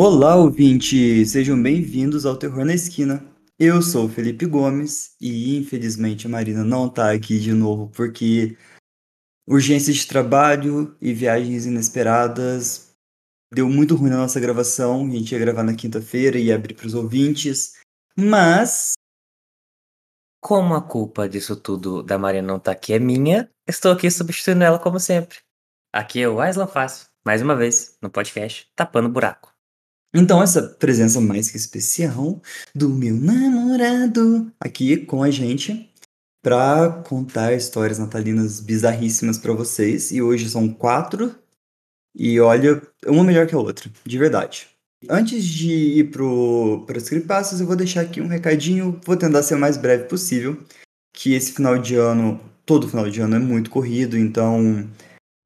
Olá, ouvinte! Sejam bem-vindos ao Terror na Esquina. Eu sou o Felipe Gomes e, infelizmente, a Marina não tá aqui de novo porque urgências de trabalho e viagens inesperadas deu muito ruim na nossa gravação. A gente ia gravar na quinta-feira e abrir para os ouvintes, mas Como a culpa disso tudo da Maria não tá aqui é minha, estou aqui substituindo ela como sempre. Aqui é o Aislan Fácil, mais uma vez, no podcast Tapando Buraco. Então, essa presença mais que especial do meu namorado aqui com a gente para contar histórias natalinas bizarríssimas para vocês. E hoje são quatro. E olha, uma melhor que a outra, de verdade. Antes de ir para os creepypastas, eu vou deixar aqui um recadinho. Vou tentar ser o mais breve possível. Que esse final de ano, todo final de ano é muito corrido, então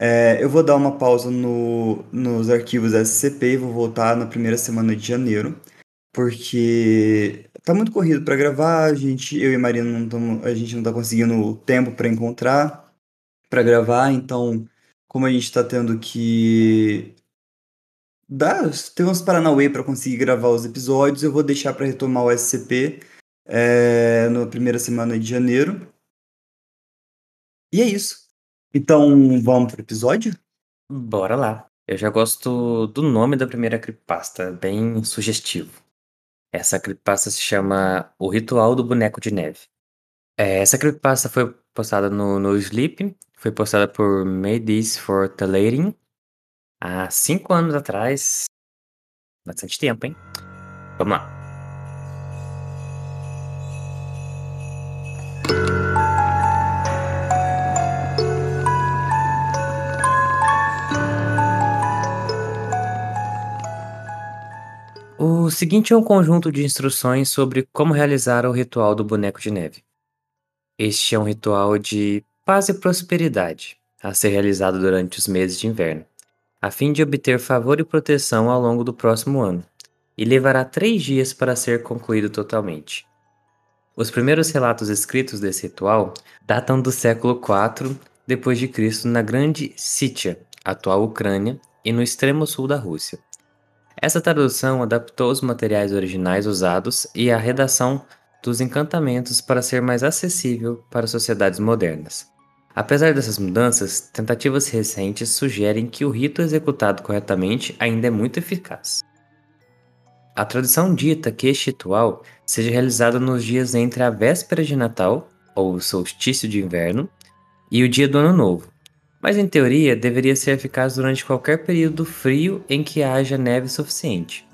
é, eu vou dar uma pausa no, nos arquivos SCP e vou voltar na primeira semana de janeiro, porque tá muito corrido para gravar, a gente, eu e Marina não tamo, a gente não tá conseguindo tempo para encontrar, para gravar, então como a gente tá tendo que dar, ter uns paranauê para conseguir gravar os episódios, eu vou deixar para retomar o SCP é, na primeira semana de janeiro. E é isso. Então, vamos pro episódio? Bora lá. Eu já gosto do nome da primeira creepypasta, bem sugestivo. Essa creepypasta se chama O Ritual do Boneco de Neve. É, essa creepypasta foi postada no, no Sleep, foi postada por Made This for Talating há cinco anos atrás. Bastante tempo, hein? Vamos lá. Seguinte é um conjunto de instruções sobre como realizar o ritual do boneco de neve. Este é um ritual de paz e prosperidade, a ser realizado durante os meses de inverno, a fim de obter favor e proteção ao longo do próximo ano, e levará três dias para ser concluído totalmente. Os primeiros relatos escritos desse ritual datam do século IV depois de Cristo na Grande Sítia, atual Ucrânia, e no extremo sul da Rússia. Essa tradução adaptou os materiais originais usados e a redação dos encantamentos para ser mais acessível para sociedades modernas. Apesar dessas mudanças, tentativas recentes sugerem que o rito executado corretamente ainda é muito eficaz. A tradição dita que este ritual seja realizado nos dias entre a véspera de Natal, ou solstício de inverno, e o dia do Ano Novo, mas em teoria deveria ser eficaz durante qualquer período frio em que haja neve suficiente.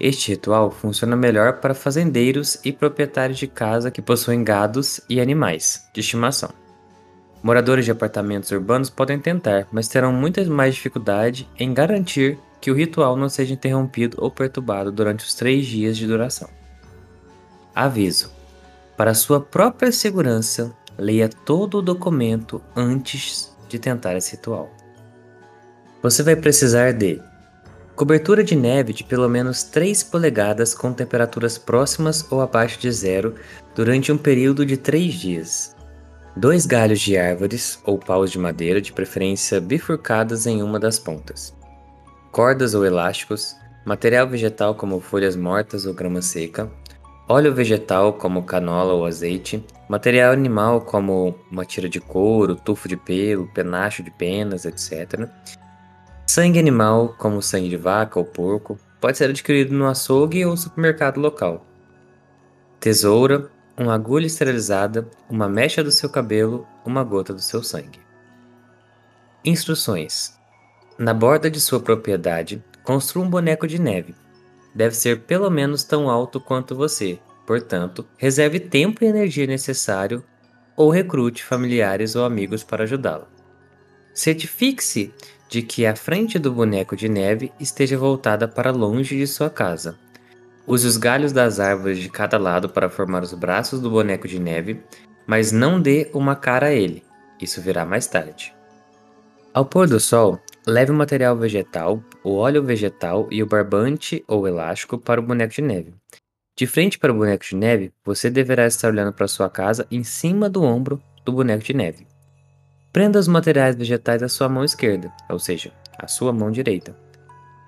Este ritual funciona melhor para fazendeiros e proprietários de casa que possuem gados e animais de estimação. Moradores de apartamentos urbanos podem tentar, mas terão muita mais dificuldade em garantir que o ritual não seja interrompido ou perturbado durante os três dias de duração. Aviso: para sua própria segurança, leia todo o documento antes de tentar esse ritual. Você vai precisar de cobertura de neve de pelo menos 3 polegadas com temperaturas próximas ou abaixo de zero durante um período de 3 dias. Dois galhos de árvores ou paus de madeira, de preferência bifurcadas em uma das pontas. Cordas ou elásticos, material vegetal como folhas mortas ou grama seca, óleo vegetal como canola ou azeite, material animal como uma tira de couro, tufo de pelo, penacho de penas, etc. Sangue animal como sangue de vaca ou porco pode ser adquirido no açougue ou supermercado local. Tesoura, uma agulha esterilizada, uma mecha do seu cabelo, uma gota do seu sangue. Instruções: Na borda de sua propriedade, construa um boneco de neve. Deve ser pelo menos tão alto quanto você, portanto, reserve tempo e energia necessário ou recrute familiares ou amigos para ajudá-lo. Certifique-se de que a frente do boneco de neve esteja voltada para longe de sua casa. Use os galhos das árvores de cada lado para formar os braços do boneco de neve, mas não dê uma cara a ele, isso virá mais tarde. Ao pôr do sol, leve o material vegetal, o óleo vegetal e o barbante ou elástico para o boneco de neve. De frente para o boneco de neve, você deverá estar olhando para sua casa em cima do ombro do boneco de neve. Prenda os materiais vegetais à sua mão esquerda, ou seja, à sua mão direita.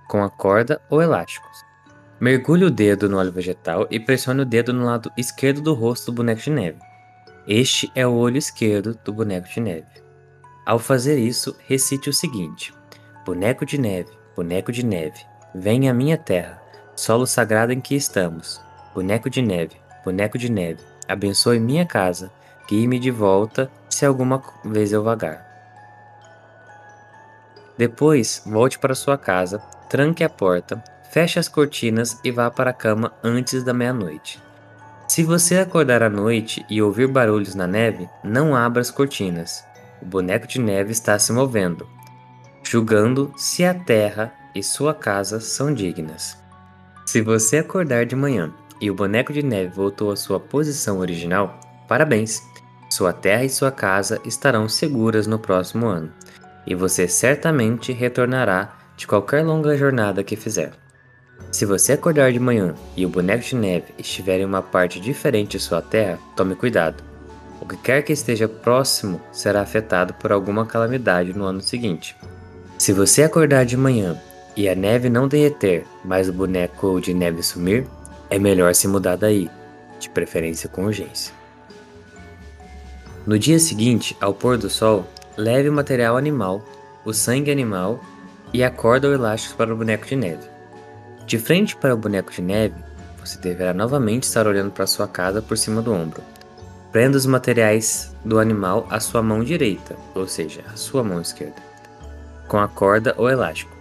com a corda ou elásticos. Mergulhe o dedo no óleo vegetal e pressione o dedo no lado esquerdo do rosto do boneco de neve. Este é o olho esquerdo do boneco de neve. Ao fazer isso, recite o seguinte: Boneco de neve, boneco de neve, vem à minha terra, solo sagrado em que estamos. Boneco de neve, boneco de neve, abençoe minha casa, guie-me de volta se alguma vez eu vagar. Depois, volte para sua casa, tranque a porta, feche as cortinas e vá para a cama antes da meia-noite. Se você acordar à noite e ouvir barulhos na neve, não abra as cortinas. O boneco de neve está se movendo, julgando se a terra e sua casa são dignas. Se você acordar de manhã e o boneco de neve voltou à sua posição original, parabéns! Sua terra e sua casa estarão seguras no próximo ano, e você certamente retornará de qualquer longa jornada que fizer. Se você acordar de manhã e o boneco de neve estiver em uma parte diferente de sua terra, tome cuidado. O que quer que esteja próximo será afetado por alguma calamidade no ano seguinte. Se você acordar de manhã e a neve não derreter, mas o boneco de neve sumir, é melhor se mudar daí, de preferência com urgência. No dia seguinte, ao pôr do sol, leve o material animal, o sangue animal e a corda ou para o boneco de neve. De frente para o boneco de neve, você deverá novamente estar olhando para sua casa por cima do ombro. Prenda os materiais do animal à sua mão direita, ou seja, à sua mão esquerda, com a corda ou elástico.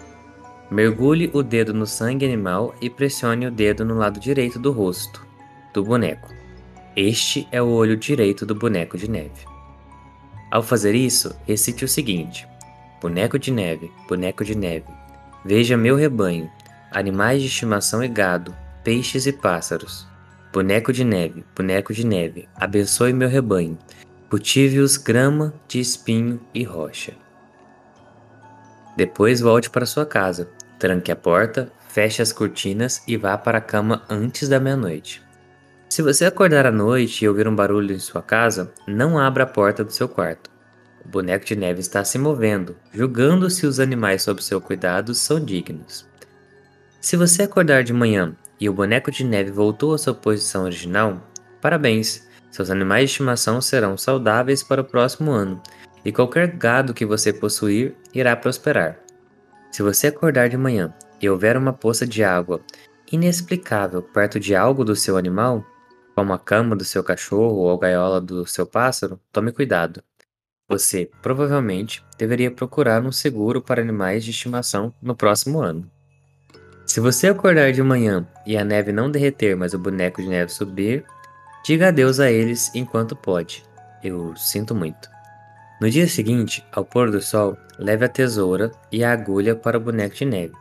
Mergulhe o dedo no sangue animal e pressione o dedo no lado direito do rosto do boneco. Este é o olho direito do boneco de neve. Ao fazer isso, recite o seguinte: Boneco de neve, boneco de neve, veja meu rebanho, animais de estimação e gado, peixes e pássaros. Boneco de neve, boneco de neve, abençoe meu rebanho, cultive-os grama de espinho e rocha. Depois volte para sua casa, tranque a porta, feche as cortinas e vá para a cama antes da meia-noite. Se você acordar à noite e ouvir um barulho em sua casa, não abra a porta do seu quarto. O boneco de neve está se movendo, julgando se os animais sob seu cuidado são dignos. Se você acordar de manhã e o boneco de neve voltou à sua posição original, parabéns! Seus animais de estimação serão saudáveis para o próximo ano e qualquer gado que você possuir irá prosperar. Se você acordar de manhã e houver uma poça de água inexplicável perto de algo do seu animal, como a cama do seu cachorro ou a gaiola do seu pássaro, tome cuidado. Você provavelmente deveria procurar um seguro para animais de estimação no próximo ano. Se você acordar de manhã e a neve não derreter, mas o boneco de neve subir, diga adeus a eles enquanto pode. Eu sinto muito. No dia seguinte, ao pôr do sol, leve a tesoura e a agulha para o boneco de neve.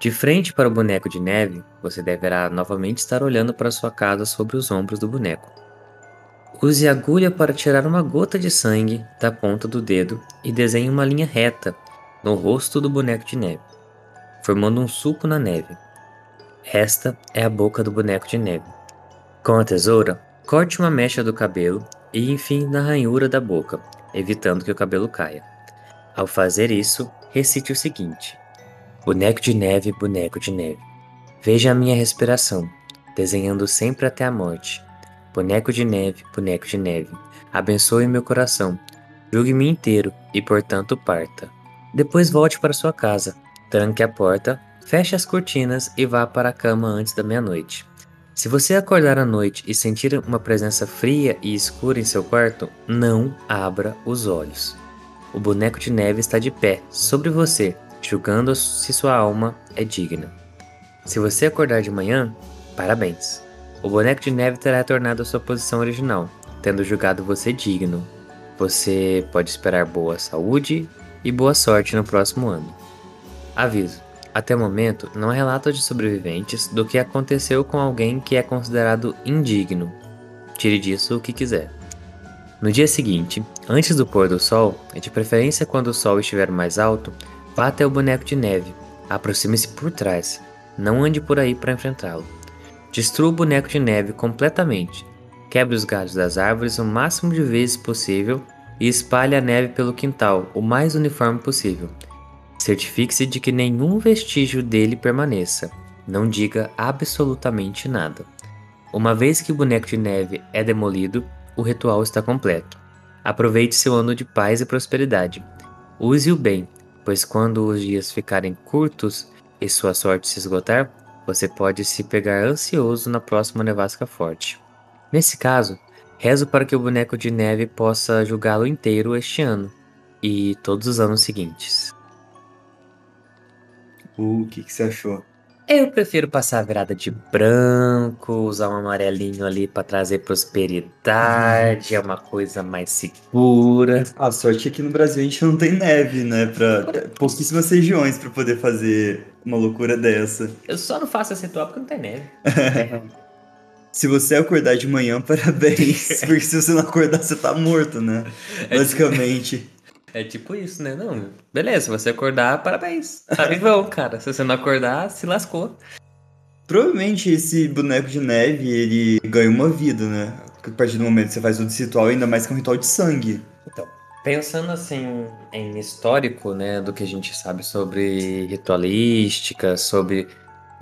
De frente para o boneco de neve, você deverá novamente estar olhando para sua casa sobre os ombros do boneco. Use a agulha para tirar uma gota de sangue da ponta do dedo e desenhe uma linha reta no rosto do boneco de neve formando um sulco na neve. Esta é a boca do boneco de neve. Com a tesoura, corte uma mecha do cabelo e enfim na ranhura da boca, evitando que o cabelo caia. Ao fazer isso, recite o seguinte: Boneco de neve, boneco de neve. Veja a minha respiração, desenhando sempre até a morte. Boneco de neve, boneco de neve. Abençoe meu coração. Julgue-me inteiro e, portanto, parta. Depois volte para sua casa, Tranque a porta, feche as cortinas e vá para a cama antes da meia-noite. Se você acordar à noite e sentir uma presença fria e escura em seu quarto, não abra os olhos. O boneco de neve está de pé sobre você, julgando se sua alma é digna. Se você acordar de manhã, parabéns. O boneco de neve terá retornado à sua posição original, tendo julgado você digno. Você pode esperar boa saúde e boa sorte no próximo ano. Aviso: até o momento, não há relatos de sobreviventes do que aconteceu com alguém que é considerado indigno. Tire disso o que quiser. No dia seguinte, antes do pôr do sol, e de preferência quando o sol estiver mais alto, vá até o boneco de neve. Aproxime-se por trás. Não ande por aí para enfrentá-lo. Destrua o boneco de neve completamente. Quebre os galhos das árvores o máximo de vezes possível e espalhe a neve pelo quintal o mais uniforme possível. Certifique-se de que nenhum vestígio dele permaneça. Não diga absolutamente nada. Uma vez que o boneco de neve é demolido, o ritual está completo. Aproveite seu ano de paz e prosperidade. Use-o bem, pois quando os dias ficarem curtos e sua sorte se esgotar, você pode se pegar ansioso na próxima nevasca forte. Nesse caso, rezo para que o boneco de neve possa julgá-lo inteiro este ano e todos os anos seguintes. O que, que você achou? Eu prefiro passar a virada de branco, usar um amarelinho ali para trazer prosperidade, é uma coisa mais segura. A sorte é que no Brasil a gente não tem neve, né? Pra pouquíssimas regiões para poder fazer uma loucura dessa. Eu só não faço esse ritual porque não tem neve. Se você acordar de manhã, parabéns. porque se você não acordar, você tá morto, né? Basicamente. É tipo isso, né? Não, beleza, se você acordar, parabéns. Tá vivão, cara. Se você não acordar, se lascou. Provavelmente esse boneco de neve, ele ganha uma vida, né? A partir do momento que você faz o ritual, ainda mais que é um ritual de sangue. Então, pensando assim em histórico, né, do que a gente sabe sobre ritualística, sobre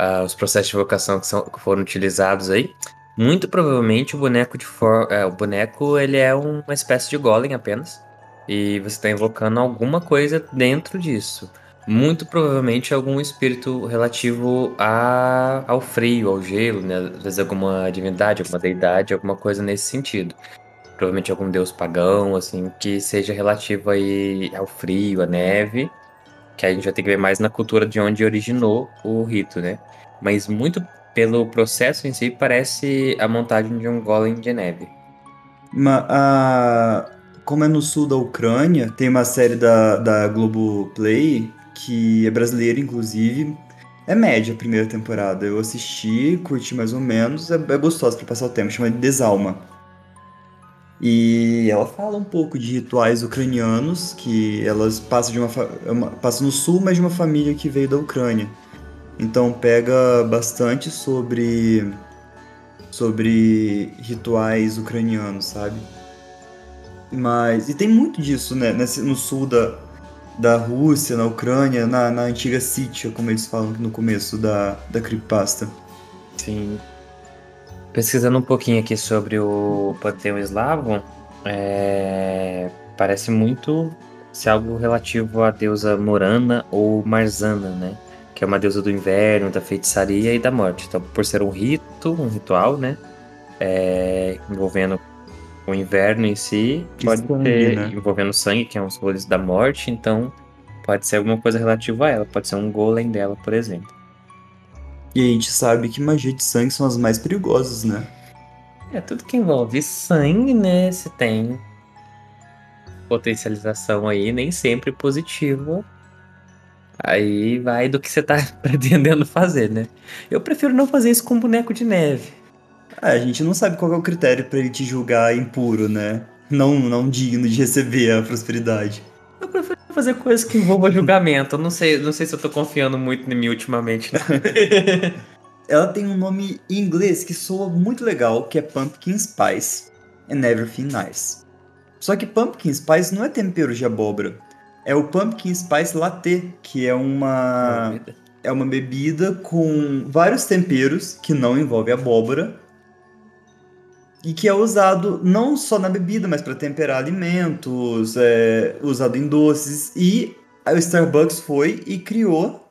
uh, os processos de vocação que, são, que foram utilizados aí, muito provavelmente o boneco de for, é, o boneco ele é uma espécie de golem apenas. E você está invocando alguma coisa dentro disso. Muito provavelmente algum espírito relativo a, ao frio, ao gelo, né? Às vezes alguma divindade, alguma deidade, alguma coisa nesse sentido. Provavelmente algum deus pagão, assim, que seja relativo aí ao frio, à neve. Que a gente vai ter que ver mais na cultura de onde originou o rito, né? Mas muito pelo processo em si, parece a montagem de um golem de neve. Mas, a, como é no sul da Ucrânia, tem uma série da, da Globoplay, que é brasileira, inclusive. É média a primeira temporada. Eu assisti, curti mais ou menos, é, é gostosa para passar o tempo, chama de Desalma. E ela fala um pouco de rituais ucranianos, que elas passam, de uma, é uma, no sul, mas de uma família que veio da Ucrânia. Então pega bastante sobre sobre rituais ucranianos, sabe? Mas. E tem muito disso, né? Nesse, no sul da, da Rússia, na Ucrânia, na, na antiga Sítia, como eles falam no começo da, da Creepypasta. Sim. Pesquisando um pouquinho aqui sobre o panteão eslavo, é... parece muito ser algo relativo à deusa Morana ou Marzana, né? Que é uma deusa do inverno, da feitiçaria e da morte. Então, por ser um rito, um ritual, né? É... envolvendo o inverno em si pode sangue, ter né? envolvendo sangue, que é um símbolo da morte, então pode ser alguma coisa relativa a ela, pode ser um golem dela, por exemplo. E a gente sabe que magia de sangue são as mais perigosas, né? É, tudo que envolve sangue, né? Se tem potencialização aí, nem sempre positivo. Aí vai do que você tá pretendendo fazer, né? Eu prefiro não fazer isso com boneco de neve. É, a gente não sabe qual é o critério para ele te julgar impuro, né? Não, não digno de receber a prosperidade. Eu prefiro fazer coisas que envolvam julgamento. Eu não sei, não sei se eu tô confiando muito em mim ultimamente. Ela tem um nome em inglês que soa muito legal, que é Pumpkin Spice and Everything Nice. Só que Pumpkin Spice não é tempero de abóbora. É o Pumpkin Spice Latte, que é uma é uma bebida com vários temperos que não envolve abóbora e que é usado não só na bebida, mas para temperar alimentos, é, usado em doces. E a Starbucks foi e criou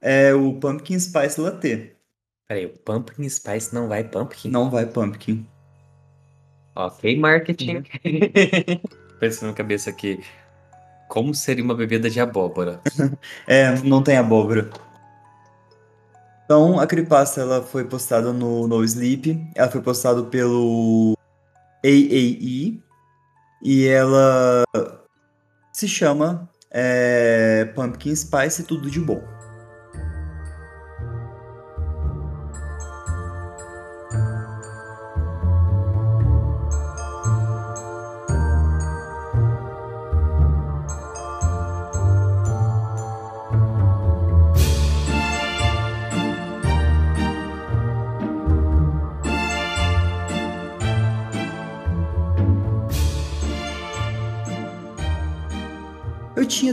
é, o Pumpkin Spice Latte. Peraí, o Pumpkin Spice não vai Pumpkin? Não vai Pumpkin. Ok, marketing. Uhum. Pensando na cabeça aqui, como seria uma bebida de abóbora? é, não tem abóbora. Então, a creepypasta ela foi postada no No Sleep, ela foi postada pelo AAE e ela se chama é, Pumpkin Spice Tudo de Bom.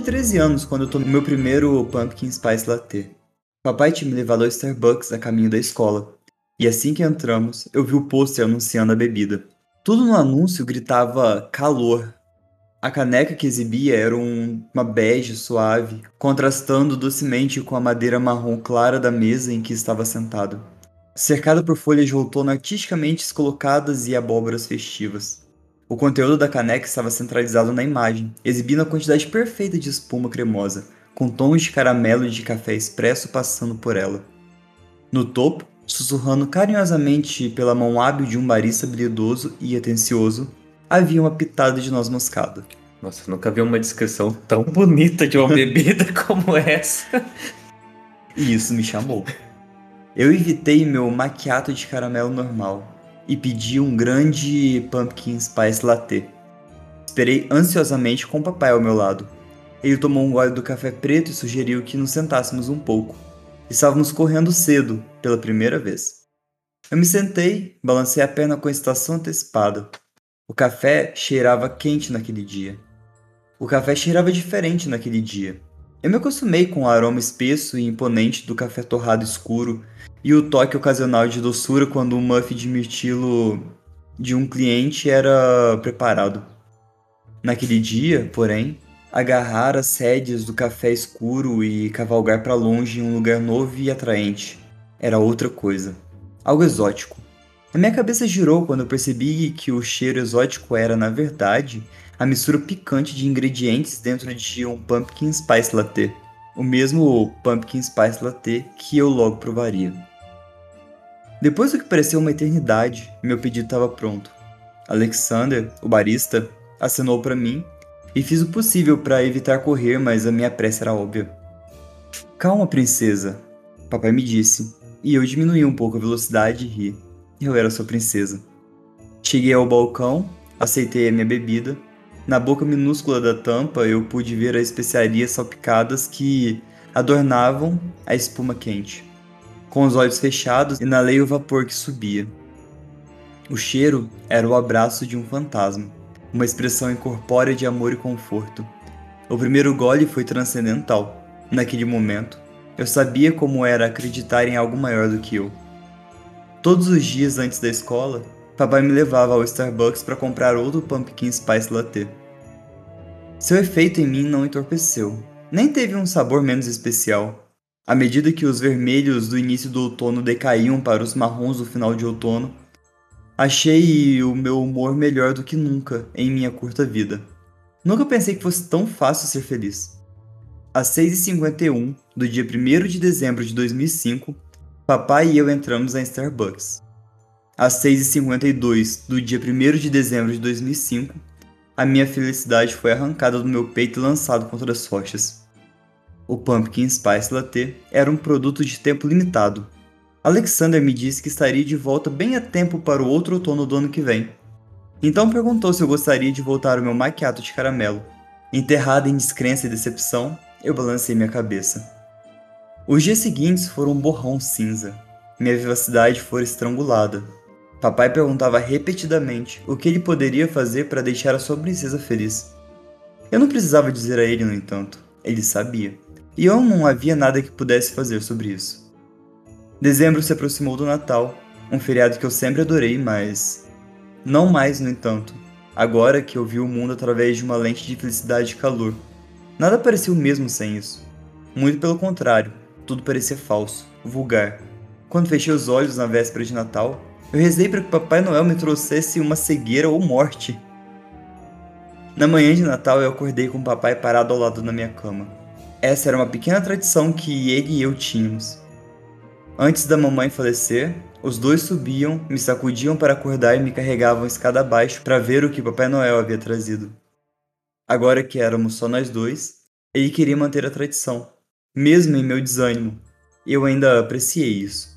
13 anos quando eu tomei meu primeiro Pumpkin Spice Latte. Papai tinha me levado ao Starbucks a caminho da escola, e assim que entramos, eu vi o pôster anunciando a bebida. Tudo no anúncio gritava calor. A caneca que exibia era um, uma bege suave, contrastando docemente com a madeira marrom clara da mesa em que estava sentado, cercada por folhas de outono artisticamente colocadas e abóboras festivas. O conteúdo da caneca estava centralizado na imagem, exibindo a quantidade perfeita de espuma cremosa, com tons de caramelo e de café expresso passando por ela. No topo, sussurrando carinhosamente pela mão hábil de um barista habilidoso e atencioso, havia uma pitada de noz moscada. Nossa, nunca vi uma descrição tão bonita de uma bebida como essa. E isso me chamou. Eu evitei meu maquiato de caramelo normal e pedi um grande pumpkin spice latte. Esperei ansiosamente com o papai ao meu lado. Ele tomou um gole do café preto e sugeriu que nos sentássemos um pouco. Estávamos correndo cedo, pela primeira vez. Eu me sentei, balancei a perna com a estação antecipada. O café cheirava quente naquele dia. O café cheirava diferente naquele dia. Eu me acostumei com o aroma espesso e imponente do café torrado escuro e o toque ocasional de doçura quando o muff de mirtilo de um cliente era preparado. Naquele dia, porém, agarrar as rédeas do café escuro e cavalgar para longe em um lugar novo e atraente era outra coisa, algo exótico. A minha cabeça girou quando eu percebi que o cheiro exótico era, na verdade, a mistura picante de ingredientes dentro de um pumpkin spice latte, o mesmo pumpkin spice latte que eu logo provaria. Depois do que pareceu uma eternidade, meu pedido estava pronto. Alexander, o barista, acenou para mim e fiz o possível para evitar correr, mas a minha pressa era óbvia. Calma, princesa, papai me disse, e eu diminuí um pouco a velocidade e ri. Eu era sua princesa. Cheguei ao balcão, aceitei a minha bebida. Na boca minúscula da tampa eu pude ver as especiarias salpicadas que adornavam a espuma quente. Com os olhos fechados, inalei o vapor que subia. O cheiro era o abraço de um fantasma, uma expressão incorpórea de amor e conforto. O primeiro gole foi transcendental. Naquele momento, eu sabia como era acreditar em algo maior do que eu. Todos os dias antes da escola, papai me levava ao Starbucks para comprar outro Pumpkin Spice Latte. Seu efeito em mim não entorpeceu, nem teve um sabor menos especial. À medida que os vermelhos do início do outono decaíam para os marrons do final de outono, achei o meu humor melhor do que nunca em minha curta vida. Nunca pensei que fosse tão fácil ser feliz. Às 6h51 do dia 1 de dezembro de 2005, papai e eu entramos na Starbucks. Às 6h52 do dia 1 de dezembro de 2005, a minha felicidade foi arrancada do meu peito e lançada contra as rochas. O Pumpkin Spice Latte era um produto de tempo limitado. Alexander me disse que estaria de volta bem a tempo para o outro outono do ano que vem. Então perguntou se eu gostaria de voltar ao meu maquiato de caramelo. Enterrado em descrença e decepção, eu balancei minha cabeça. Os dias seguintes foram um borrão cinza. Minha vivacidade foi estrangulada. Papai perguntava repetidamente o que ele poderia fazer para deixar a sua princesa feliz. Eu não precisava dizer a ele, no entanto, ele sabia e eu não havia nada que pudesse fazer sobre isso. Dezembro se aproximou do Natal, um feriado que eu sempre adorei, mas. Não mais, no entanto, agora que eu vi o mundo através de uma lente de felicidade e calor. Nada parecia o mesmo sem isso. Muito pelo contrário, tudo parecia falso, vulgar. Quando fechei os olhos na véspera de Natal, eu rezei para que Papai Noel me trouxesse uma cegueira ou morte. Na manhã de Natal, eu acordei com o papai parado ao lado da minha cama. Essa era uma pequena tradição que ele e eu tínhamos. Antes da mamãe falecer, os dois subiam, me sacudiam para acordar e me carregavam escada abaixo para ver o que Papai Noel havia trazido. Agora que éramos só nós dois, ele queria manter a tradição, mesmo em meu desânimo. Eu ainda apreciei isso.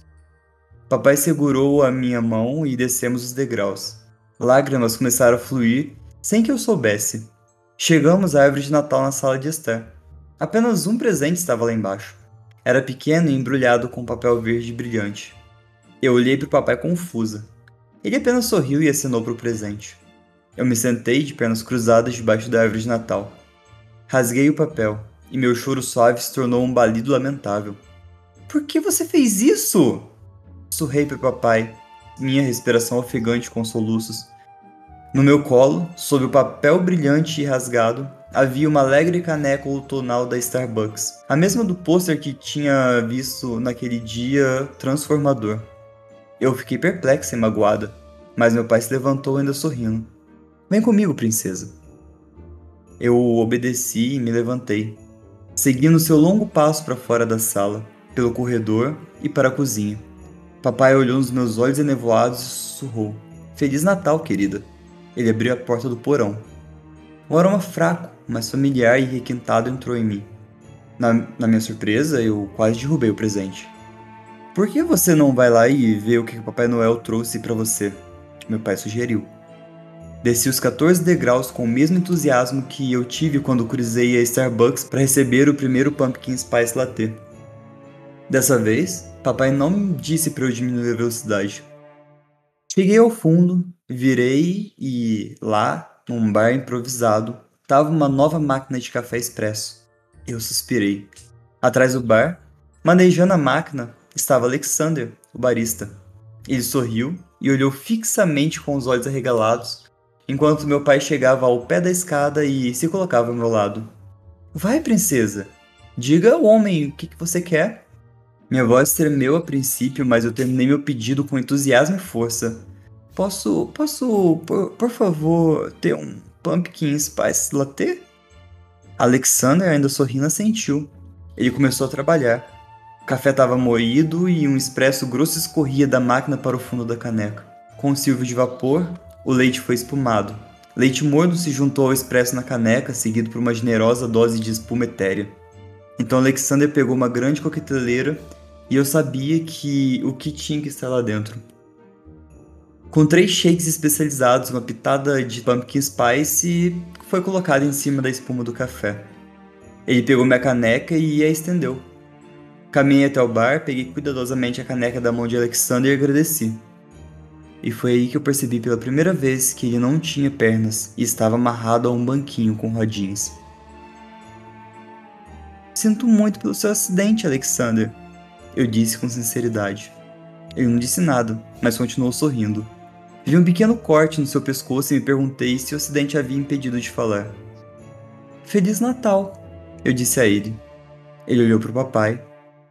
Papai segurou a minha mão e descemos os degraus. Lágrimas começaram a fluir sem que eu soubesse. Chegamos à árvore de Natal na sala de Esther. Apenas um presente estava lá embaixo. Era pequeno e embrulhado com papel verde brilhante. Eu olhei para o papai confusa. Ele apenas sorriu e acenou para o presente. Eu me sentei de pernas cruzadas debaixo da árvore de Natal. Rasguei o papel, e meu choro suave se tornou um balido lamentável. Por que você fez isso? Surrei para papai, minha respiração ofegante com soluços. No meu colo, sob o papel brilhante e rasgado, havia uma alegre caneca outonal da Starbucks, a mesma do pôster que tinha visto naquele dia transformador. Eu fiquei perplexa e magoada, mas meu pai se levantou ainda sorrindo. Vem comigo, princesa. Eu obedeci e me levantei, seguindo seu longo passo para fora da sala, pelo corredor e para a cozinha. Papai olhou nos meus olhos enevoados e sussurrou: Feliz Natal, querida. Ele abriu a porta do porão. Um aroma fraco, mas familiar e requintado entrou em mim. Na, na minha surpresa, eu quase derrubei o presente. Por que você não vai lá e vê o que o Papai Noel trouxe para você? Meu pai sugeriu. Desci os 14 degraus com o mesmo entusiasmo que eu tive quando cruzei a Starbucks para receber o primeiro Pumpkin Spice Latte. Dessa vez, papai não me disse para eu diminuir a velocidade. Cheguei ao fundo, virei e lá, num bar improvisado, estava uma nova máquina de café expresso. Eu suspirei. Atrás do bar, manejando a máquina, estava Alexander, o barista. Ele sorriu e olhou fixamente com os olhos arregalados, enquanto meu pai chegava ao pé da escada e se colocava ao meu lado. Vai, princesa, diga ao homem o que, que você quer. Minha voz tremeu a princípio, mas eu terminei meu pedido com entusiasmo e força. Posso, posso, por, por favor, ter um pumpkin spice latte? Alexander, ainda sorrindo, assentiu. Ele começou a trabalhar. O café estava moído e um expresso grosso escorria da máquina para o fundo da caneca. Com o silvio de vapor, o leite foi espumado. Leite morno se juntou ao expresso na caneca, seguido por uma generosa dose de espuma etérea. Então Alexander pegou uma grande coqueteleira e eu sabia que o que tinha que estar lá dentro. Com três shakes especializados, uma pitada de pumpkin spice foi colocada em cima da espuma do café. Ele pegou minha caneca e a estendeu. Caminhei até o bar, peguei cuidadosamente a caneca da mão de Alexander e agradeci. E foi aí que eu percebi pela primeira vez que ele não tinha pernas e estava amarrado a um banquinho com rodinhas. Sinto muito pelo seu acidente, Alexander, eu disse com sinceridade. Ele não disse nada, mas continuou sorrindo. Vi um pequeno corte no seu pescoço e me perguntei se o acidente havia impedido de falar. Feliz Natal, eu disse a ele. Ele olhou para o papai,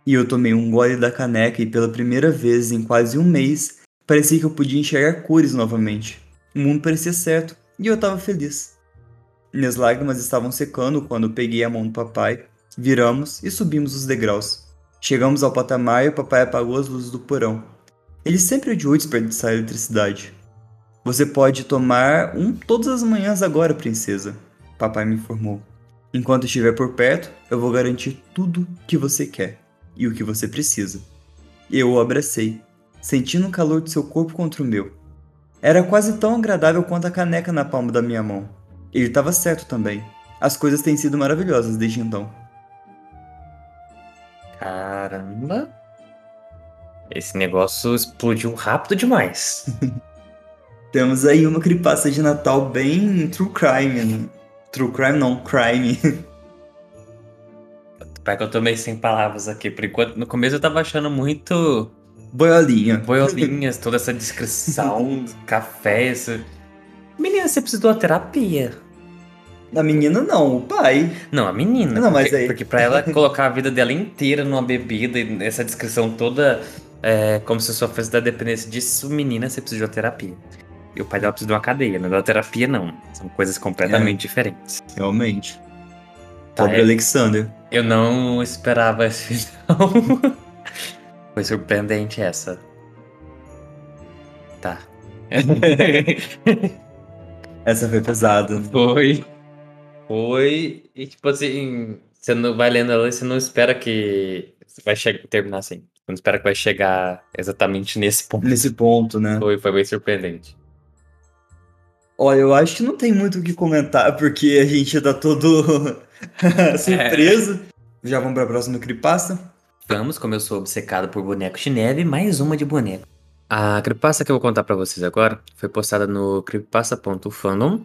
e eu tomei um gole da caneca e pela primeira vez em quase um mês Parecia que eu podia enxergar cores novamente. O mundo parecia certo e eu estava feliz. Minhas lágrimas estavam secando quando peguei a mão do papai, viramos e subimos os degraus. Chegamos ao patamar e o papai apagou as luzes do porão. Ele sempre odiou desperdiçar eletricidade. Você pode tomar um todas as manhãs agora, princesa, papai me informou. Enquanto estiver por perto, eu vou garantir tudo que você quer e o que você precisa. Eu o abracei sentindo o calor de seu corpo contra o meu. Era quase tão agradável quanto a caneca na palma da minha mão. Ele estava certo também. As coisas têm sido maravilhosas desde então. Caramba! Esse negócio explodiu rápido demais. Temos aí uma creepypasta de Natal bem true crime, né? True crime não, crime. Pai, que eu tô meio sem palavras aqui. Por enquanto, no começo eu tava achando muito Boiolinha. Boiolinhas, toda essa descrição, café, isso. Menina, você precisa de uma terapia. A menina não, o pai. Não, a menina. Não, porque, mas aí... porque pra ela colocar a vida dela inteira numa bebida e essa descrição toda é, como se sofresse da dependência disso, menina, você precisa de uma terapia. E o pai dela precisa de uma cadeia, não da terapia, não. São coisas completamente é, diferentes. Realmente. Tá, Pobre é, Alexander. Eu não esperava esse não. Foi surpreendente essa. Tá. essa foi pesada. Foi. Foi. E tipo assim, você não vai lendo ela e você não espera que vai terminar assim. Você não espera que vai chegar exatamente nesse ponto. Nesse ponto, né? Foi, foi bem surpreendente. Olha, eu acho que não tem muito o que comentar, porque a gente tá todo surpreso. É. Já vamos pra próxima creepypasta? Vamos, como eu sou obcecado por bonecos de neve, mais uma de boneco. A creepypasta que eu vou contar para vocês agora foi postada no creepypasta.fandom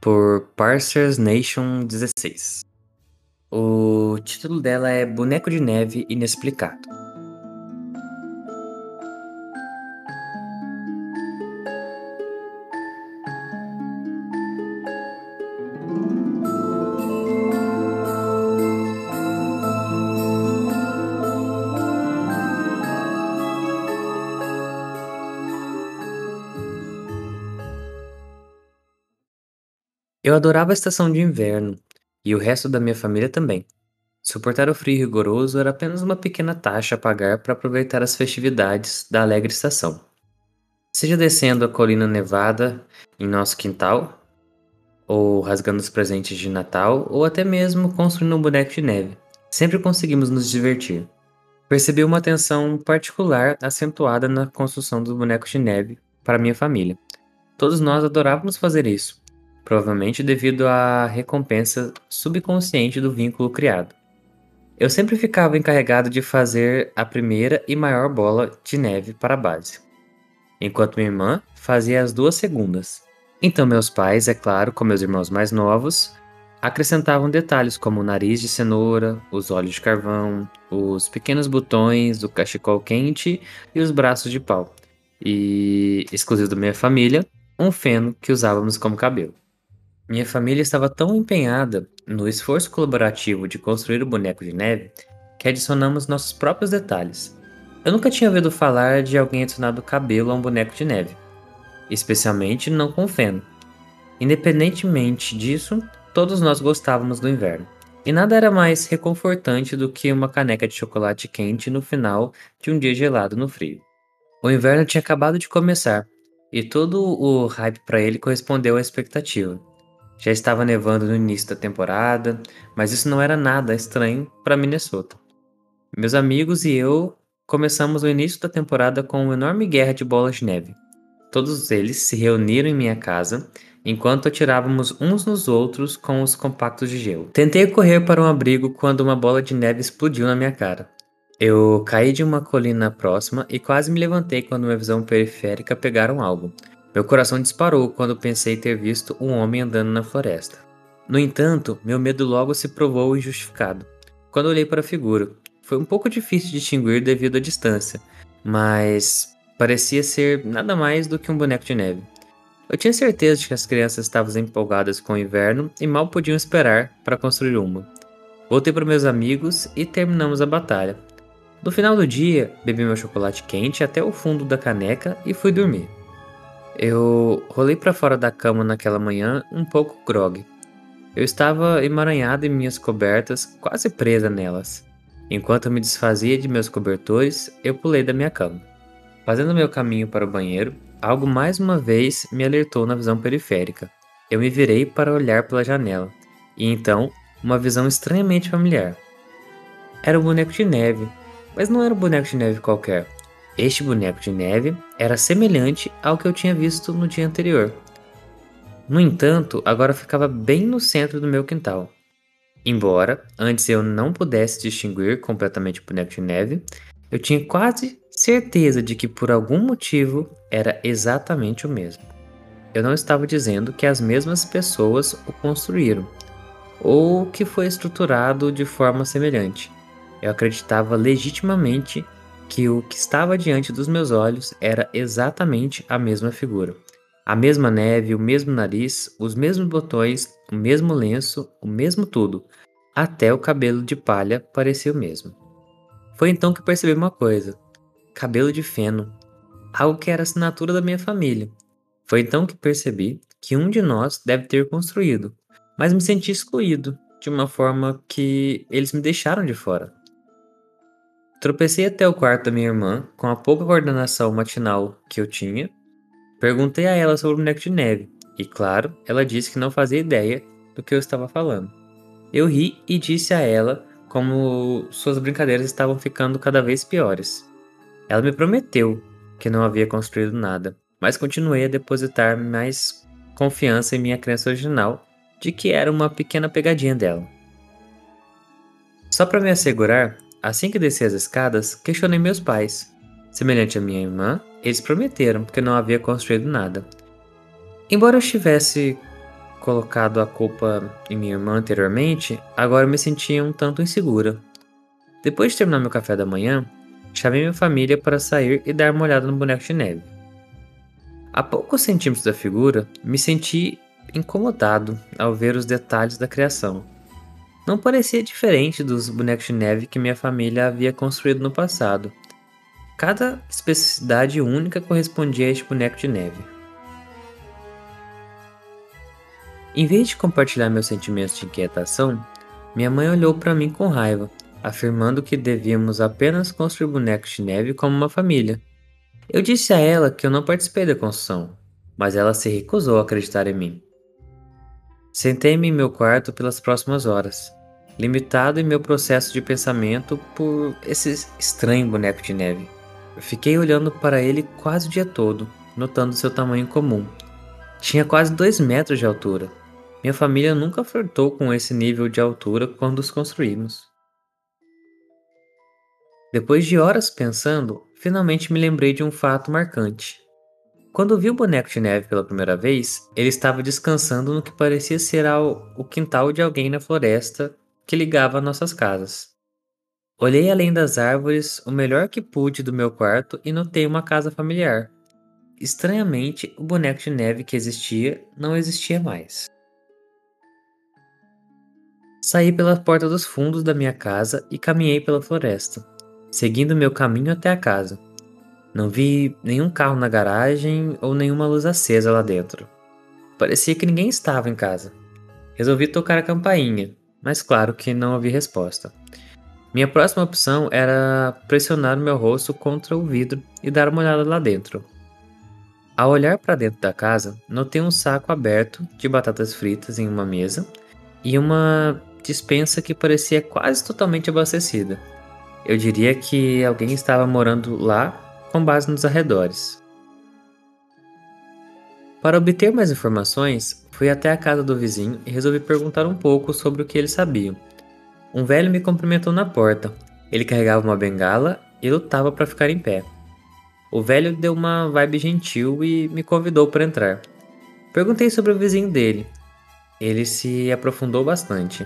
por Parsers Nation 16. O título dela é Boneco de Neve Inexplicado. Eu adorava a estação de inverno, e o resto da minha família também. Suportar o frio rigoroso era apenas uma pequena taxa a pagar para aproveitar as festividades da alegre estação. Seja descendo a colina nevada em nosso quintal, ou rasgando os presentes de Natal, ou até mesmo construindo um boneco de neve, sempre conseguimos nos divertir. Percebi uma atenção particular acentuada na construção dos bonecos de neve para minha família. Todos nós adorávamos fazer isso, provavelmente devido à recompensa subconsciente do vínculo criado. Eu sempre ficava encarregado de fazer a primeira e maior bola de neve para a base, enquanto minha irmã fazia as duas segundas. Então meus pais, é claro, com meus irmãos mais novos, acrescentavam detalhes como o nariz de cenoura, os olhos de carvão, os pequenos botões do cachecol quente e os braços de pau. E, exclusivo da minha família, um feno que usávamos como cabelo. Minha família estava tão empenhada no esforço colaborativo de construir o boneco de neve que adicionamos nossos próprios detalhes. Eu nunca tinha ouvido falar de alguém adicionado cabelo a um boneco de neve, especialmente não com feno. Independentemente disso, todos nós gostávamos do inverno. E nada era mais reconfortante do que uma caneca de chocolate quente no final de um dia gelado no frio. O inverno tinha acabado de começar, e todo o hype para ele correspondeu à expectativa. Já estava nevando no início da temporada, mas isso não era nada estranho para Minnesota. Meus amigos e eu começamos o início da temporada com uma enorme guerra de bolas de neve. Todos eles se reuniram em minha casa enquanto atirávamos uns nos outros com os compactos de gelo. Tentei correr para um abrigo quando uma bola de neve explodiu na minha cara. Eu caí de uma colina próxima e quase me levantei quando minha visão periférica pegaram algo. Meu coração disparou quando pensei ter visto um homem andando na floresta. No entanto, meu medo logo se provou injustificado. Quando olhei para a figura, foi um pouco difícil de distinguir devido à distância, mas parecia ser nada mais do que um boneco de neve. Eu tinha certeza de que as crianças estavam empolgadas com o inverno e mal podiam esperar para construir uma. Voltei para meus amigos e terminamos a batalha. No final do dia, bebi meu chocolate quente até o fundo da caneca e fui dormir. Eu rolei para fora da cama naquela manhã um pouco grog. Eu estava emaranhado em minhas cobertas, quase presa nelas. Enquanto me desfazia de meus cobertores, eu pulei da minha cama. Fazendo meu caminho para o banheiro, algo mais uma vez me alertou na visão periférica. Eu me virei para olhar pela janela, e então, uma visão estranhamente familiar. Era um boneco de neve, mas não era um boneco de neve qualquer. Este boneco de neve era semelhante ao que eu tinha visto no dia anterior. No entanto, agora ficava bem no centro do meu quintal. Embora antes eu não pudesse distinguir completamente o boneco de neve, eu tinha quase certeza de que por algum motivo era exatamente o mesmo. Eu não estava dizendo que as mesmas pessoas o construíram ou que foi estruturado de forma semelhante. Eu acreditava legitimamente que o que estava diante dos meus olhos era exatamente a mesma figura. A mesma neve, o mesmo nariz, os mesmos botões, o mesmo lenço, o mesmo tudo. Até o cabelo de palha parecia o mesmo. Foi então que percebi uma coisa: cabelo de feno, algo que era assinatura da minha família. Foi então que percebi que um de nós deve ter construído, mas me senti excluído de uma forma que eles me deixaram de fora. Tropecei até o quarto da minha irmã, com a pouca coordenação matinal que eu tinha. Perguntei a ela sobre o boneco de neve, e claro, ela disse que não fazia ideia do que eu estava falando. Eu ri e disse a ela como suas brincadeiras estavam ficando cada vez piores. Ela me prometeu que não havia construído nada, mas continuei a depositar mais confiança em minha crença original de que era uma pequena pegadinha dela. Só para me assegurar, Assim que desci as escadas, questionei meus pais. Semelhante à minha irmã, eles prometeram que não havia construído nada. Embora eu estivesse colocado a culpa em minha irmã anteriormente, agora eu me sentia um tanto insegura. Depois de terminar meu café da manhã, chamei minha família para sair e dar uma olhada no boneco de neve. A poucos centímetros da figura, me senti incomodado ao ver os detalhes da criação. Não parecia diferente dos bonecos de neve que minha família havia construído no passado. Cada especificidade única correspondia a este boneco de neve. Em vez de compartilhar meus sentimentos de inquietação, minha mãe olhou para mim com raiva, afirmando que devíamos apenas construir bonecos de neve como uma família. Eu disse a ela que eu não participei da construção, mas ela se recusou a acreditar em mim. Sentei-me em meu quarto pelas próximas horas, limitado em meu processo de pensamento por esse estranho boneco de neve. Fiquei olhando para ele quase o dia todo, notando seu tamanho comum. Tinha quase dois metros de altura, minha família nunca flertou com esse nível de altura quando os construímos. Depois de horas pensando, finalmente me lembrei de um fato marcante. Quando vi o boneco de neve pela primeira vez, ele estava descansando no que parecia ser o quintal de alguém na floresta que ligava nossas casas. Olhei além das árvores o melhor que pude do meu quarto e notei uma casa familiar. Estranhamente, o boneco de neve que existia não existia mais. Saí pela porta dos fundos da minha casa e caminhei pela floresta, seguindo meu caminho até a casa. Não vi nenhum carro na garagem ou nenhuma luz acesa lá dentro. Parecia que ninguém estava em casa. Resolvi tocar a campainha, mas claro que não ouvi resposta. Minha próxima opção era pressionar o meu rosto contra o vidro e dar uma olhada lá dentro. Ao olhar para dentro da casa, notei um saco aberto de batatas fritas em uma mesa e uma dispensa que parecia quase totalmente abastecida. Eu diria que alguém estava morando lá com base nos arredores. Para obter mais informações, fui até a casa do vizinho e resolvi perguntar um pouco sobre o que eles sabiam. Um velho me cumprimentou na porta. Ele carregava uma bengala e lutava para ficar em pé. O velho deu uma vibe gentil e me convidou para entrar. Perguntei sobre o vizinho dele. Ele se aprofundou bastante.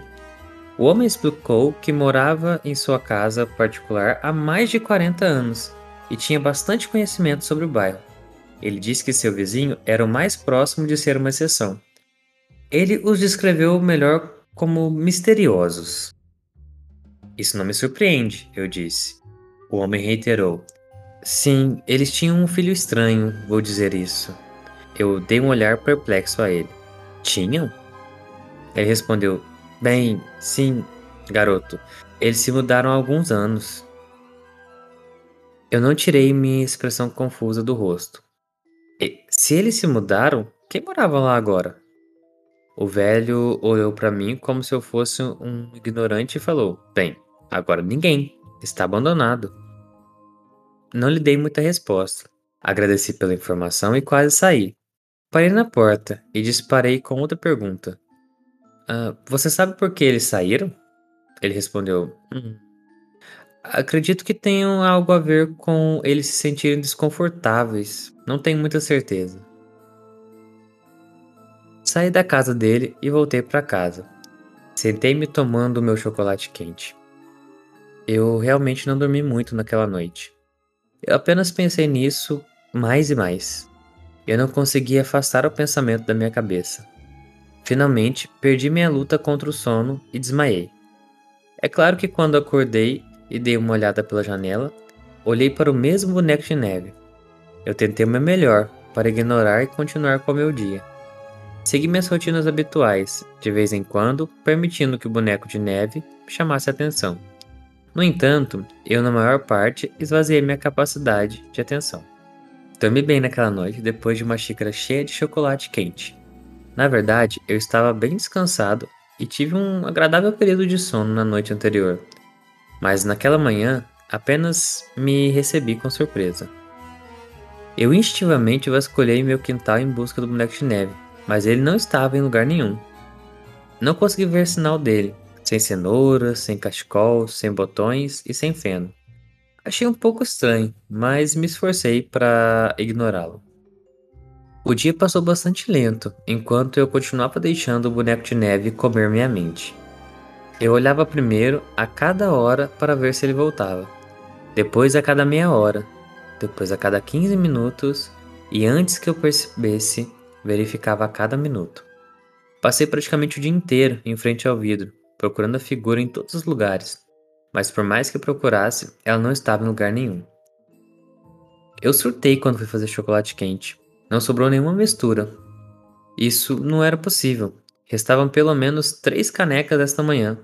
O homem explicou que morava em sua casa particular há mais de 40 anos e tinha bastante conhecimento sobre o bairro. Ele disse que seu vizinho era o mais próximo de ser uma exceção. Ele os descreveu melhor como misteriosos. Isso não me surpreende, eu disse. O homem reiterou. Sim, eles tinham um filho estranho, vou dizer isso. Eu dei um olhar perplexo a ele. Tinham? Ele respondeu: Bem, sim, garoto. Eles se mudaram há alguns anos. Eu não tirei minha expressão confusa do rosto. E, se eles se mudaram, quem morava lá agora? O velho olhou para mim como se eu fosse um ignorante e falou: Bem, agora ninguém. Está abandonado. Não lhe dei muita resposta. Agradeci pela informação e quase saí. Parei na porta e disparei com outra pergunta. Ah, você sabe por que eles saíram? Ele respondeu: hum, Acredito que tenham algo a ver com eles se sentirem desconfortáveis. Não tenho muita certeza. Saí da casa dele e voltei para casa. Sentei-me tomando meu chocolate quente. Eu realmente não dormi muito naquela noite. Eu apenas pensei nisso mais e mais. Eu não conseguia afastar o pensamento da minha cabeça. Finalmente, perdi minha luta contra o sono e desmaiei. É claro que quando acordei e dei uma olhada pela janela, olhei para o mesmo boneco de neve. Eu tentei o meu melhor para ignorar e continuar com o meu dia. Segui minhas rotinas habituais, de vez em quando permitindo que o boneco de neve chamasse atenção. No entanto, eu na maior parte esvaziei minha capacidade de atenção. Dormi bem naquela noite depois de uma xícara cheia de chocolate quente. Na verdade, eu estava bem descansado e tive um agradável período de sono na noite anterior, mas naquela manhã apenas me recebi com surpresa. Eu instintivamente vasculhei meu quintal em busca do boneco de neve, mas ele não estava em lugar nenhum. Não consegui ver sinal dele, sem cenouras, sem cachecol, sem botões e sem feno. Achei um pouco estranho, mas me esforcei para ignorá-lo. O dia passou bastante lento, enquanto eu continuava deixando o boneco de neve comer minha mente. Eu olhava primeiro a cada hora para ver se ele voltava, depois a cada meia hora, depois a cada 15 minutos e antes que eu percebesse, verificava a cada minuto. Passei praticamente o dia inteiro em frente ao vidro, procurando a figura em todos os lugares, mas por mais que procurasse, ela não estava em lugar nenhum. Eu surtei quando fui fazer chocolate quente. Não sobrou nenhuma mistura. Isso não era possível. Restavam pelo menos três canecas esta manhã.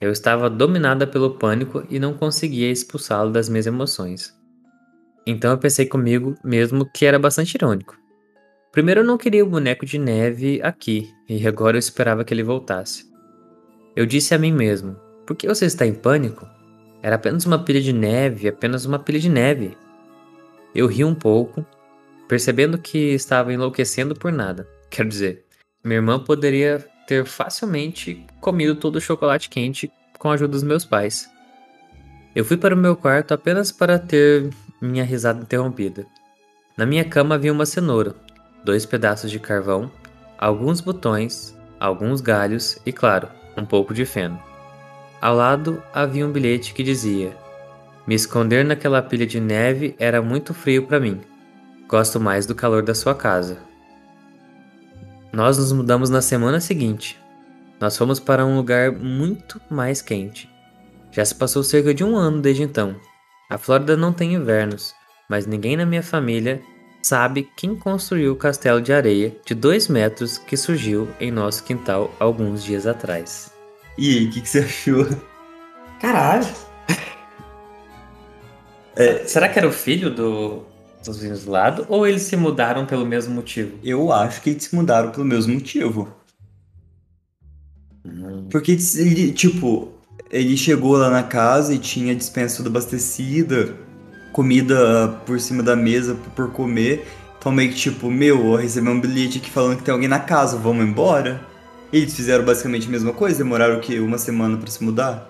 Eu estava dominada pelo pânico e não conseguia expulsá-lo das minhas emoções. Então eu pensei comigo mesmo que era bastante irônico. Primeiro eu não queria o boneco de neve aqui, e agora eu esperava que ele voltasse. Eu disse a mim mesmo: Por que você está em pânico? Era apenas uma pilha de neve, apenas uma pilha de neve. Eu ri um pouco, percebendo que estava enlouquecendo por nada. Quero dizer, minha irmã poderia ter facilmente comido todo o chocolate quente com a ajuda dos meus pais. Eu fui para o meu quarto apenas para ter minha risada interrompida. Na minha cama havia uma cenoura, dois pedaços de carvão, alguns botões, alguns galhos e, claro, um pouco de feno. Ao lado havia um bilhete que dizia: Me esconder naquela pilha de neve era muito frio para mim. Gosto mais do calor da sua casa. Nós nos mudamos na semana seguinte. Nós fomos para um lugar muito mais quente. Já se passou cerca de um ano desde então. A Flórida não tem invernos, mas ninguém na minha família sabe quem construiu o castelo de areia de 2 metros que surgiu em nosso quintal alguns dias atrás. E aí, o que, que você achou? Caralho! É, Será que era o filho do, dos vizinhos do lado ou eles se mudaram pelo mesmo motivo? Eu acho que eles se mudaram pelo mesmo motivo. Hum. Porque ele, tipo, ele chegou lá na casa e tinha a dispensa toda abastecida, comida por cima da mesa por comer. Então meio que tipo, meu, eu recebi um bilhete aqui falando que tem alguém na casa, vamos embora? Eles fizeram basicamente a mesma coisa, demoraram o quê? Uma semana para se mudar?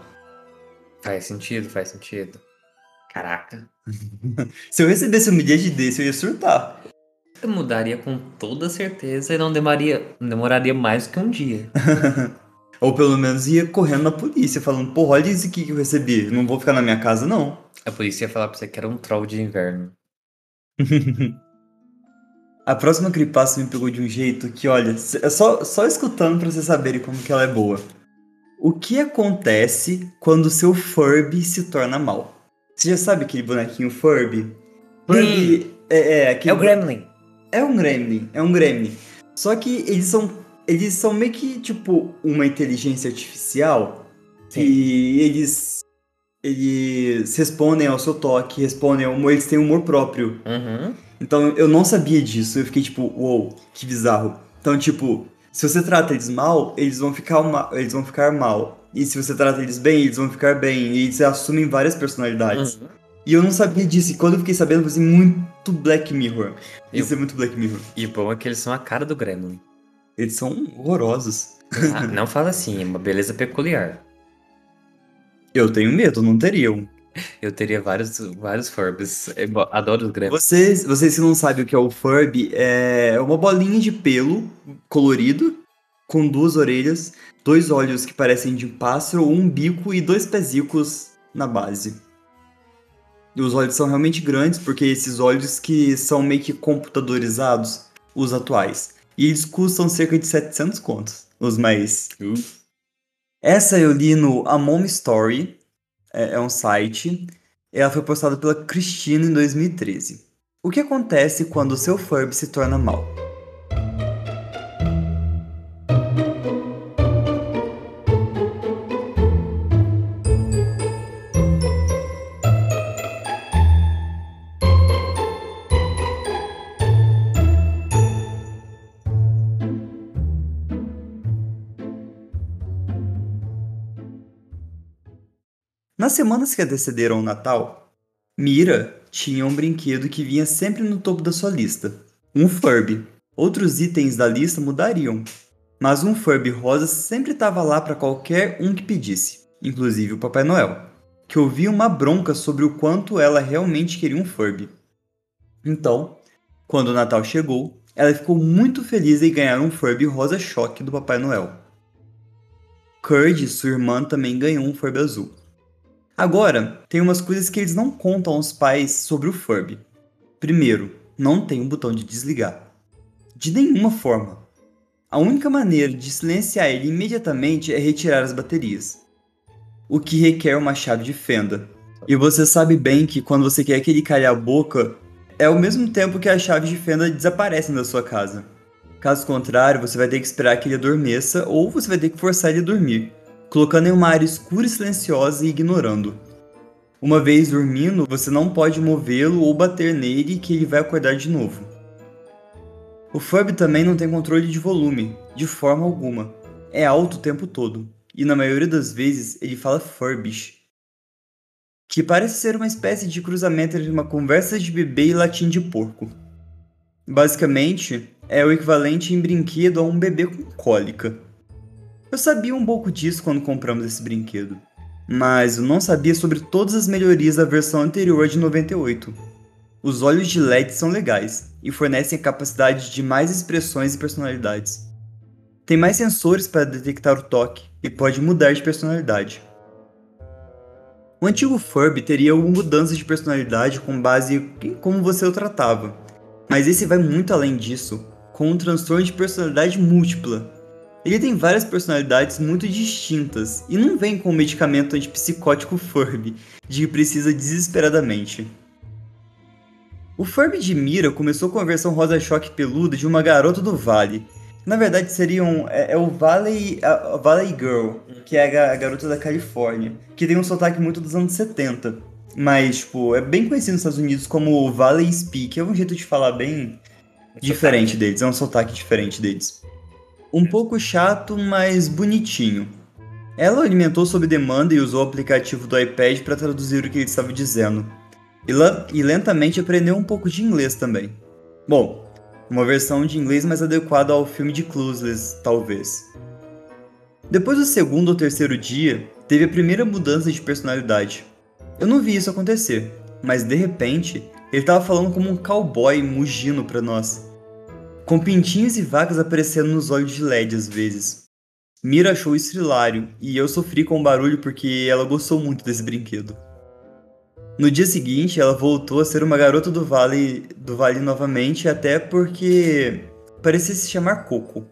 Faz sentido, faz sentido. Caraca. se eu recebesse um bilhete desse, eu ia surtar. Eu mudaria com toda certeza e não demoraria, demoraria mais do que um dia. Ou pelo menos ia correndo na polícia, falando, pô, olha isso aqui que eu recebi, não vou ficar na minha casa, não. A polícia ia falar pra você que era um troll de inverno. a próxima creepypasta me pegou de um jeito que, olha, é só, só escutando pra vocês saberem como que ela é boa. O que acontece quando seu Furby se torna mal? Você já sabe aquele bonequinho Furby? Furby hum. é, é, aquele... é o Gremlin. É um Gremlin, é um Gremlin. Só que eles são eles são meio que, tipo, uma inteligência artificial Sim. e eles eles respondem ao seu toque, respondem ao humor, eles têm humor próprio. Uhum. Então eu não sabia disso, eu fiquei tipo, uou, wow, que bizarro. Então, tipo, se você trata eles mal, eles vão ficar mal, eles vão ficar mal. E se você trata eles bem, eles vão ficar bem. E eles assumem várias personalidades. Uhum. E eu não sabia disso. E quando eu fiquei sabendo, eu falei assim, muito Black Mirror. Isso eu... é muito Black Mirror. E o bom é que eles são a cara do Gremlin. Eles são horrorosos. Ah, não fala assim, é uma beleza peculiar. Eu tenho medo, não teria um. Eu teria vários, vários Furbs. Eu adoro os Gremlins. Vocês, vocês que não sabem o que é o Furby, é uma bolinha de pelo colorido, com duas orelhas, dois olhos que parecem de um pássaro, um bico e dois pezicos na base. E os olhos são realmente grandes, porque esses olhos que são meio que computadorizados, os atuais. E eles custam cerca de 700 contos, os mais... Uh. Essa eu li no A Mom Story, é, é um site. Ela foi postada pela Cristina em 2013. O que acontece quando o seu Furby se torna mal? Nas semanas que antecederam o Natal, Mira tinha um brinquedo que vinha sempre no topo da sua lista: um Furby. Outros itens da lista mudariam, mas um Furby rosa sempre estava lá para qualquer um que pedisse, inclusive o Papai Noel, que ouvia uma bronca sobre o quanto ela realmente queria um Furby. Então, quando o Natal chegou, ela ficou muito feliz em ganhar um Furby rosa choque do Papai Noel. Curd, sua irmã, também ganhou um Furby azul. Agora, tem umas coisas que eles não contam aos pais sobre o Furby. Primeiro, não tem um botão de desligar. De nenhuma forma. A única maneira de silenciar ele imediatamente é retirar as baterias, o que requer uma chave de fenda. E você sabe bem que quando você quer que ele calhe a boca, é ao mesmo tempo que as chaves de fenda desaparecem da sua casa. Caso contrário, você vai ter que esperar que ele adormeça ou você vai ter que forçar ele a dormir, colocando em uma área escura e silenciosa e ignorando. Uma vez dormindo, você não pode movê-lo ou bater nele que ele vai acordar de novo. O Furby também não tem controle de volume, de forma alguma. É alto o tempo todo, e na maioria das vezes ele fala Furbish, que parece ser uma espécie de cruzamento entre uma conversa de bebê e latim de porco. Basicamente, é o equivalente em brinquedo a um bebê com cólica. Eu sabia um pouco disso quando compramos esse brinquedo, mas eu não sabia sobre todas as melhorias da versão anterior de 98. Os olhos de LED são legais e fornecem a capacidade de mais expressões e personalidades. Tem mais sensores para detectar o toque e pode mudar de personalidade. O antigo Furby teria alguma mudança de personalidade com base em como você o tratava, mas esse vai muito além disso, com um transtorno de personalidade múltipla. Ele tem várias personalidades muito distintas e não vem com o medicamento antipsicótico Furby, de que precisa desesperadamente. O Furby de Mira começou com a versão rosa choque peluda de uma garota do Vale. Na verdade, seriam. É, é o Valley, a, a Valley Girl, que é a, a garota da Califórnia, que tem um sotaque muito dos anos 70. Mas, tipo, é bem conhecido nos Estados Unidos como Valley Speak. É um jeito de falar bem diferente deles, é um sotaque diferente deles. Um pouco chato, mas bonitinho. Ela alimentou sob demanda e usou o aplicativo do iPad para traduzir o que ele estava dizendo. E, e lentamente aprendeu um pouco de inglês também. Bom, uma versão de inglês mais adequada ao filme de Clueless, talvez. Depois do segundo ou terceiro dia, teve a primeira mudança de personalidade. Eu não vi isso acontecer, mas de repente, ele estava falando como um cowboy mugindo para nós com pintinhos e vacas aparecendo nos olhos de LED às vezes. Mira achou isso hilário, e eu sofri com o barulho porque ela gostou muito desse brinquedo. No dia seguinte, ela voltou a ser uma garota do vale, do vale novamente, até porque parecia se chamar Coco.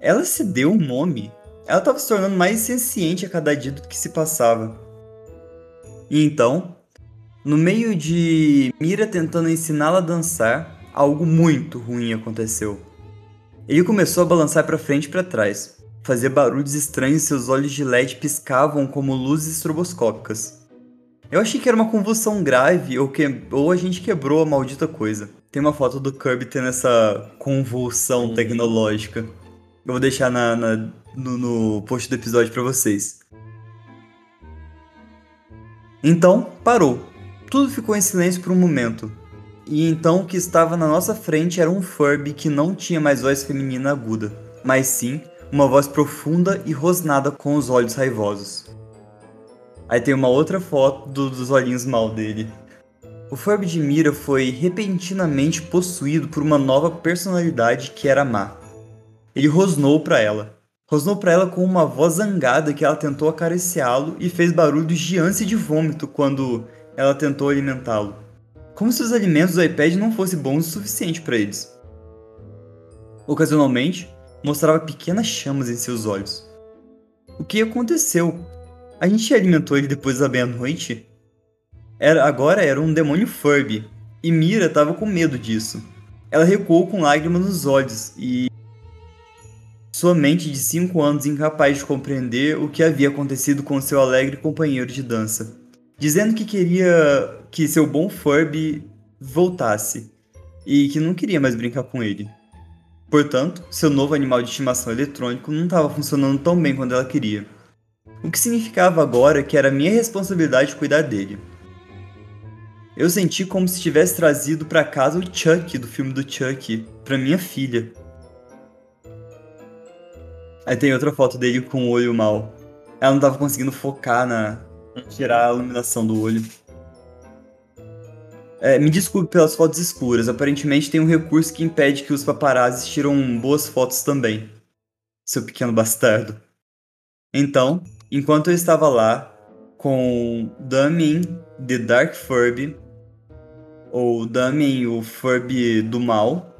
Ela se deu um nome. Ela estava se tornando mais senciente a cada dia do que se passava. E então, no meio de Mira tentando ensiná-la a dançar, algo muito ruim aconteceu. Ele começou a balançar para frente e para trás. Fazia barulhos estranhos e seus olhos de LED piscavam como luzes estroboscópicas. Eu achei que era uma convulsão grave ou, que... ou a gente quebrou a maldita coisa. Tem uma foto do Kirby tendo essa convulsão uhum. tecnológica. Eu vou deixar na, na no, no post do episódio para vocês. Então, parou. Tudo ficou em silêncio por um momento. E então o que estava na nossa frente era um Furby que não tinha mais voz feminina aguda, mas sim uma voz profunda e rosnada com os olhos raivosos. Aí tem uma outra foto do, dos olhinhos mal dele. O Furby de Mira foi repentinamente possuído por uma nova personalidade que era má. Ele rosnou para ela. Rosnou para ela com uma voz zangada que ela tentou acariciá-lo e fez barulhos de ânsia de vômito quando ela tentou alimentá-lo como se os alimentos do iPad não fossem bons o suficiente para eles. Ocasionalmente, mostrava pequenas chamas em seus olhos. O que aconteceu? A gente alimentou ele depois da meia-noite? Era, agora era um demônio Furby, e Mira estava com medo disso. Ela recuou com lágrimas nos olhos e. Sua mente de 5 anos incapaz de compreender o que havia acontecido com seu alegre companheiro de dança dizendo que queria que seu bom Furby voltasse e que não queria mais brincar com ele. Portanto, seu novo animal de estimação eletrônico não estava funcionando tão bem quanto ela queria. O que significava agora que era minha responsabilidade cuidar dele. Eu senti como se tivesse trazido para casa o Chuck do filme do Chuck para minha filha. Aí tem outra foto dele com o olho mal. Ela não estava conseguindo focar na, tirar a iluminação do olho. É, me desculpe pelas fotos escuras, aparentemente tem um recurso que impede que os paparazzis tiram boas fotos também. Seu pequeno bastardo. Então, enquanto eu estava lá, com Damien, The Dark Furby, ou Damien, o Furby do mal,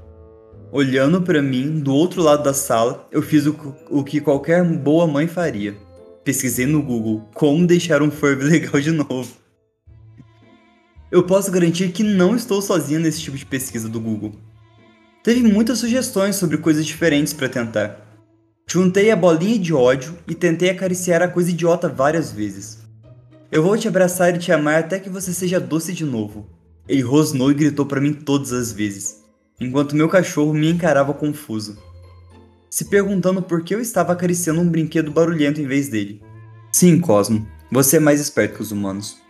olhando para mim do outro lado da sala, eu fiz o, o que qualquer boa mãe faria. Pesquisei no Google como deixar um Furby legal de novo. Eu posso garantir que não estou sozinho nesse tipo de pesquisa do Google. Teve muitas sugestões sobre coisas diferentes para tentar. Juntei a bolinha de ódio e tentei acariciar a coisa idiota várias vezes. Eu vou te abraçar e te amar até que você seja doce de novo. Ele rosnou e gritou para mim todas as vezes, enquanto meu cachorro me encarava confuso, se perguntando por que eu estava acariciando um brinquedo barulhento em vez dele. Sim, Cosmo, você é mais esperto que os humanos.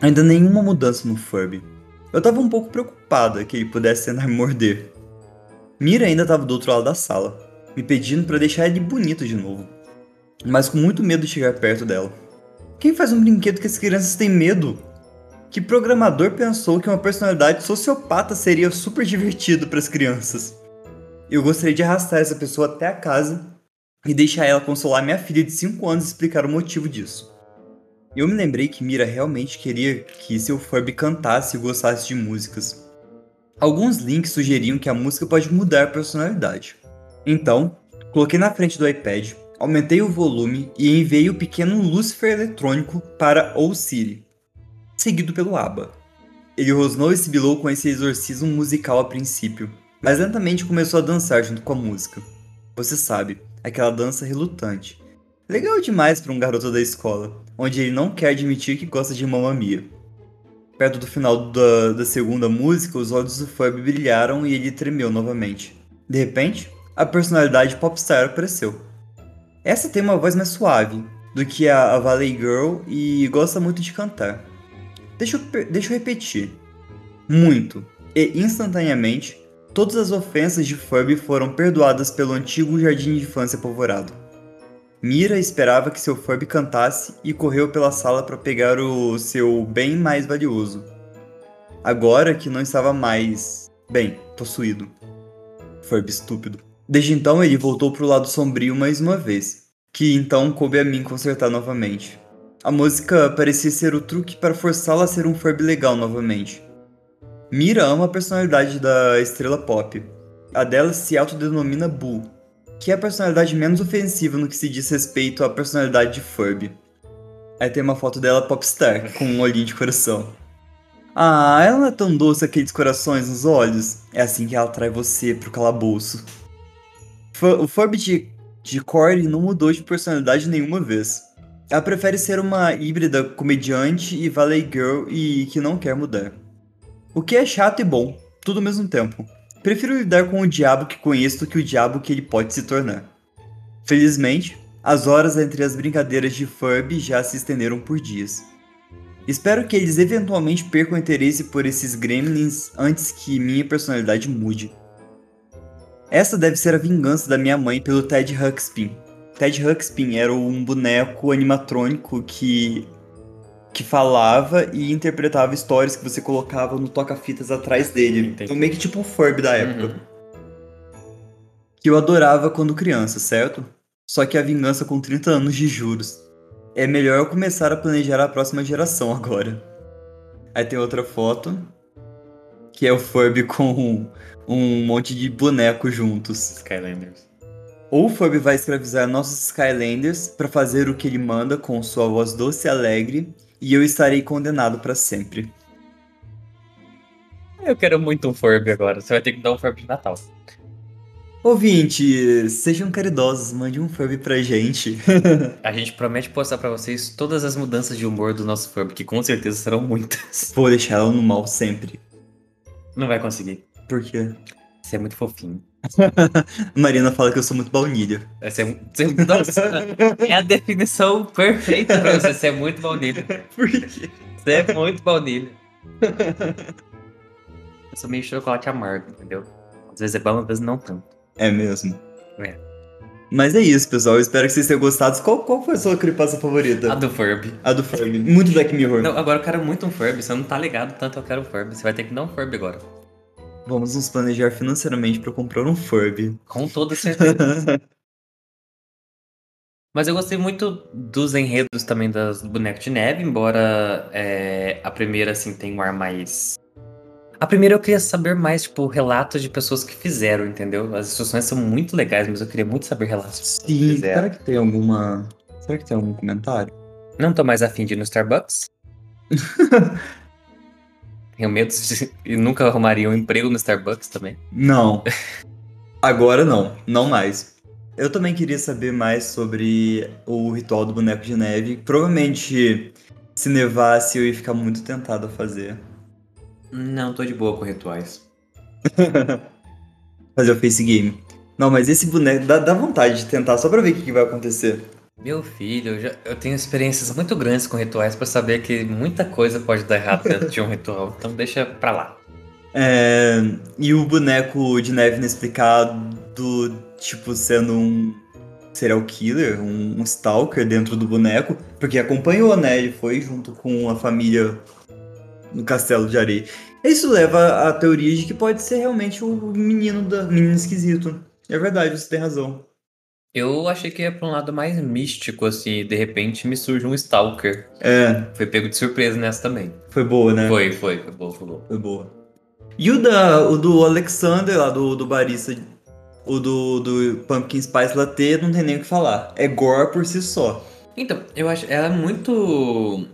Ainda nenhuma mudança no Furby. Eu tava um pouco preocupada que ele pudesse tentar morder. Mira ainda estava do outro lado da sala, me pedindo para deixar ele bonito de novo, mas com muito medo de chegar perto dela. Quem faz um brinquedo que as crianças têm medo? Que programador pensou que uma personalidade sociopata seria super divertido para as crianças? Eu gostaria de arrastar essa pessoa até a casa e deixar ela consolar minha filha de 5 anos e explicar o motivo disso. Eu me lembrei que Mira realmente queria que seu Furby cantasse e gostasse de músicas. Alguns links sugeriam que a música pode mudar a personalidade. Então, coloquei na frente do iPad, aumentei o volume e enviei o pequeno Lucifer eletrônico para Ou Siri, seguido pelo ABBA. Ele rosnou e sibilou com esse exorcismo musical a princípio, mas lentamente começou a dançar junto com a música. Você sabe, aquela dança relutante. Legal demais para um garoto da escola, onde ele não quer admitir que gosta de Mamma Mia. Perto do final da, da segunda música, os olhos do Furby brilharam e ele tremeu novamente. De repente, a personalidade popstar apareceu. Essa tem uma voz mais suave do que a, a Valley Girl e gosta muito de cantar. Deixa eu, deixa eu repetir. Muito e instantaneamente, todas as ofensas de Furby foram perdoadas pelo antigo jardim de infância apavorado. Mira esperava que seu Furby cantasse e correu pela sala para pegar o seu bem mais valioso. Agora que não estava mais, bem, possuído. Furby estúpido. Desde então ele voltou para o lado sombrio mais uma vez, que então coube a mim consertar novamente. A música parecia ser o truque para forçá-la a ser um Furby legal novamente. Mira ama a personalidade da estrela pop. A dela se autodenomina Boo, que é a personalidade menos ofensiva no que se diz respeito à personalidade de Furby. Aí tem uma foto dela popstar, com um olhinho de coração. Ah, ela não é tão doce aqueles corações nos olhos. É assim que ela atrai você pro calabouço. O Furby de, de Corey não mudou de personalidade nenhuma vez. Ela prefere ser uma híbrida comediante e valley girl e que não quer mudar. O que é chato e bom, tudo ao mesmo tempo. Prefiro lidar com o diabo que conheço do que o diabo que ele pode se tornar. Felizmente, as horas entre as brincadeiras de Furby já se estenderam por dias. Espero que eles eventualmente percam interesse por esses gremlins antes que minha personalidade mude. Essa deve ser a vingança da minha mãe pelo Ted Huxpin. Ted Huxpin era um boneco animatrônico que que falava e interpretava histórias que você colocava no toca-fitas atrás dele. Entendi. Então meio que tipo o Furby da época. Uhum. Que eu adorava quando criança, certo? Só que a vingança com 30 anos de juros. É melhor eu começar a planejar a próxima geração agora. Aí tem outra foto, que é o Furby com um monte de bonecos juntos. Skylanders. Ou o Furby vai escravizar nossos Skylanders para fazer o que ele manda com sua voz doce e alegre, e eu estarei condenado para sempre. Eu quero muito um Furby agora. Você vai ter que dar um Furby de Natal. Ouvinte, sejam caridosos, mande um Furby pra gente. a gente promete postar para vocês todas as mudanças de humor do nosso Furby, que com certeza serão muitas. Vou deixar ela no mal sempre. Não vai conseguir. Por quê? Você é muito fofinho. Marina fala que eu sou muito baunilha. Você é, você, nossa, é a definição perfeita pra você. Você é muito baunilha. Por quê? Você é muito baunilha. Eu sou meio chocolate amargo, entendeu? Às vezes é bom, às vezes não tanto. É mesmo? É. Mas é isso, pessoal. Eu espero que vocês tenham gostado. Qual, qual foi a sua creepypasta favorita? A do Furby. A do Furby. Muito Black Mirror. Não, agora eu quero muito um Furby. Você não tá ligado tanto eu quero um Furby. Você vai ter que dar um Furby agora. Vamos nos planejar financeiramente pra comprar um Furby. Com toda certeza. Mas eu gostei muito dos enredos também das do Boneco de Neve, embora é, a primeira, assim, tenha um ar mais. A primeira eu queria saber mais, tipo, relatos de pessoas que fizeram, entendeu? As instruções são muito legais, mas eu queria muito saber relatos que Sim, fizeram. será que tem alguma. Será que tem algum comentário? Não tô mais afim de ir no Starbucks. Tenho medo de. E nunca arrumaria um emprego no Starbucks também. Não. Agora não, não mais. Eu também queria saber mais sobre o ritual do boneco de neve. Provavelmente, se nevasse, eu ia ficar muito tentado a fazer. Não, tô de boa com rituais. Fazer o face game. Não, mas esse boneco dá, dá vontade de tentar só pra ver o que, que vai acontecer. Meu filho, eu, já, eu tenho experiências muito grandes com rituais pra saber que muita coisa pode dar errado dentro de um ritual. Então deixa pra lá. É, e o boneco de neve inexplicado, tipo, sendo um serial killer, um, um stalker dentro do boneco, porque acompanhou, né? Ele foi junto com a família no castelo de areia. Isso leva à teoria de que pode ser realmente o menino da menino esquisito. É verdade, você tem razão. Eu achei que ia pra um lado mais místico, assim, e de repente me surge um Stalker. É, Foi pego de surpresa nessa também. foi boa, né? Foi, foi, foi bom, foi bom. Foi boa. E o, da, o do Alexander, lá do, do barista, o do, do Pumpkin Spice Latte, não tem nem o que falar. É gore por si só. Então, eu acho ela é muito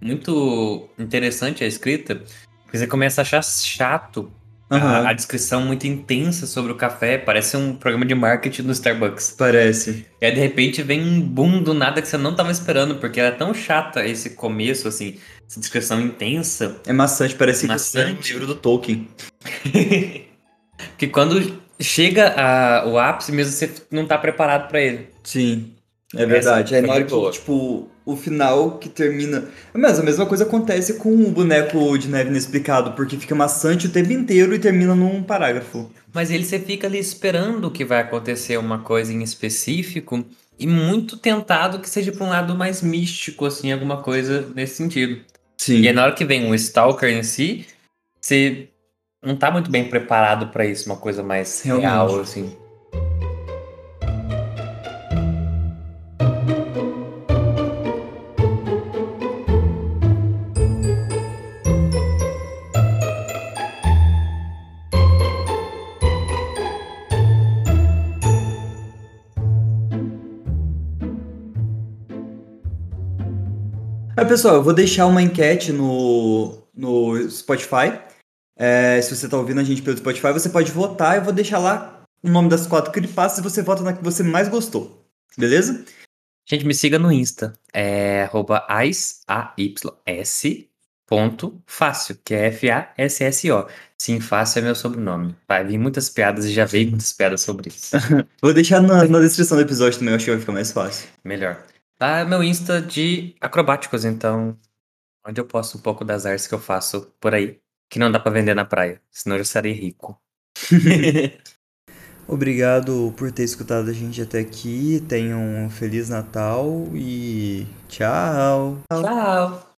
muito interessante a escrita, porque você começa a achar chato a, Aham, a descrição muito intensa sobre o café, parece um programa de marketing do Starbucks. parece. E aí de repente vem um boom do nada que você não tava esperando, porque era tão chata esse começo assim, essa descrição intensa, É maçante, parece Maçante. que é um livro do Tolkien. que quando chega a- o ápice mesmo você não tá preparado pra ele. Sim, é verdade. Essa Aí na hora muito que, tipo, o final que termina. Mas a mesma coisa acontece com o boneco de neve inexplicado, porque fica maçante o tempo inteiro e termina num parágrafo. Mas ele você fica ali esperando que vai acontecer uma coisa em específico e muito tentado que seja pra um lado mais místico, assim, alguma coisa nesse sentido. Sim. E aí na hora que vem um Stalker em si, você não tá muito bem preparado pra isso, uma coisa mais Realmente. real, assim. Pessoal, eu vou deixar uma enquete no, no Spotify. É, se você tá ouvindo a gente pelo Spotify, você pode votar. Eu vou deixar lá o nome das quatro creepypastas e você vota na que você mais gostou. Beleza? Gente, me siga no Insta. É arroba ponto fácil, que é F-A-S-S-O. Sim, fácil é meu sobrenome. Vai vir muitas piadas e já veio muitas piadas sobre isso. Vou deixar na, na descrição do episódio também, eu acho que vai ficar mais fácil. Melhor. Tá é meu Insta de acrobáticos, então. Onde eu posto um pouco das artes que eu faço por aí. Que não dá pra vender na praia, senão eu já serei rico. Obrigado por ter escutado a gente até aqui. Tenham um Feliz Natal e tchau. Tchau!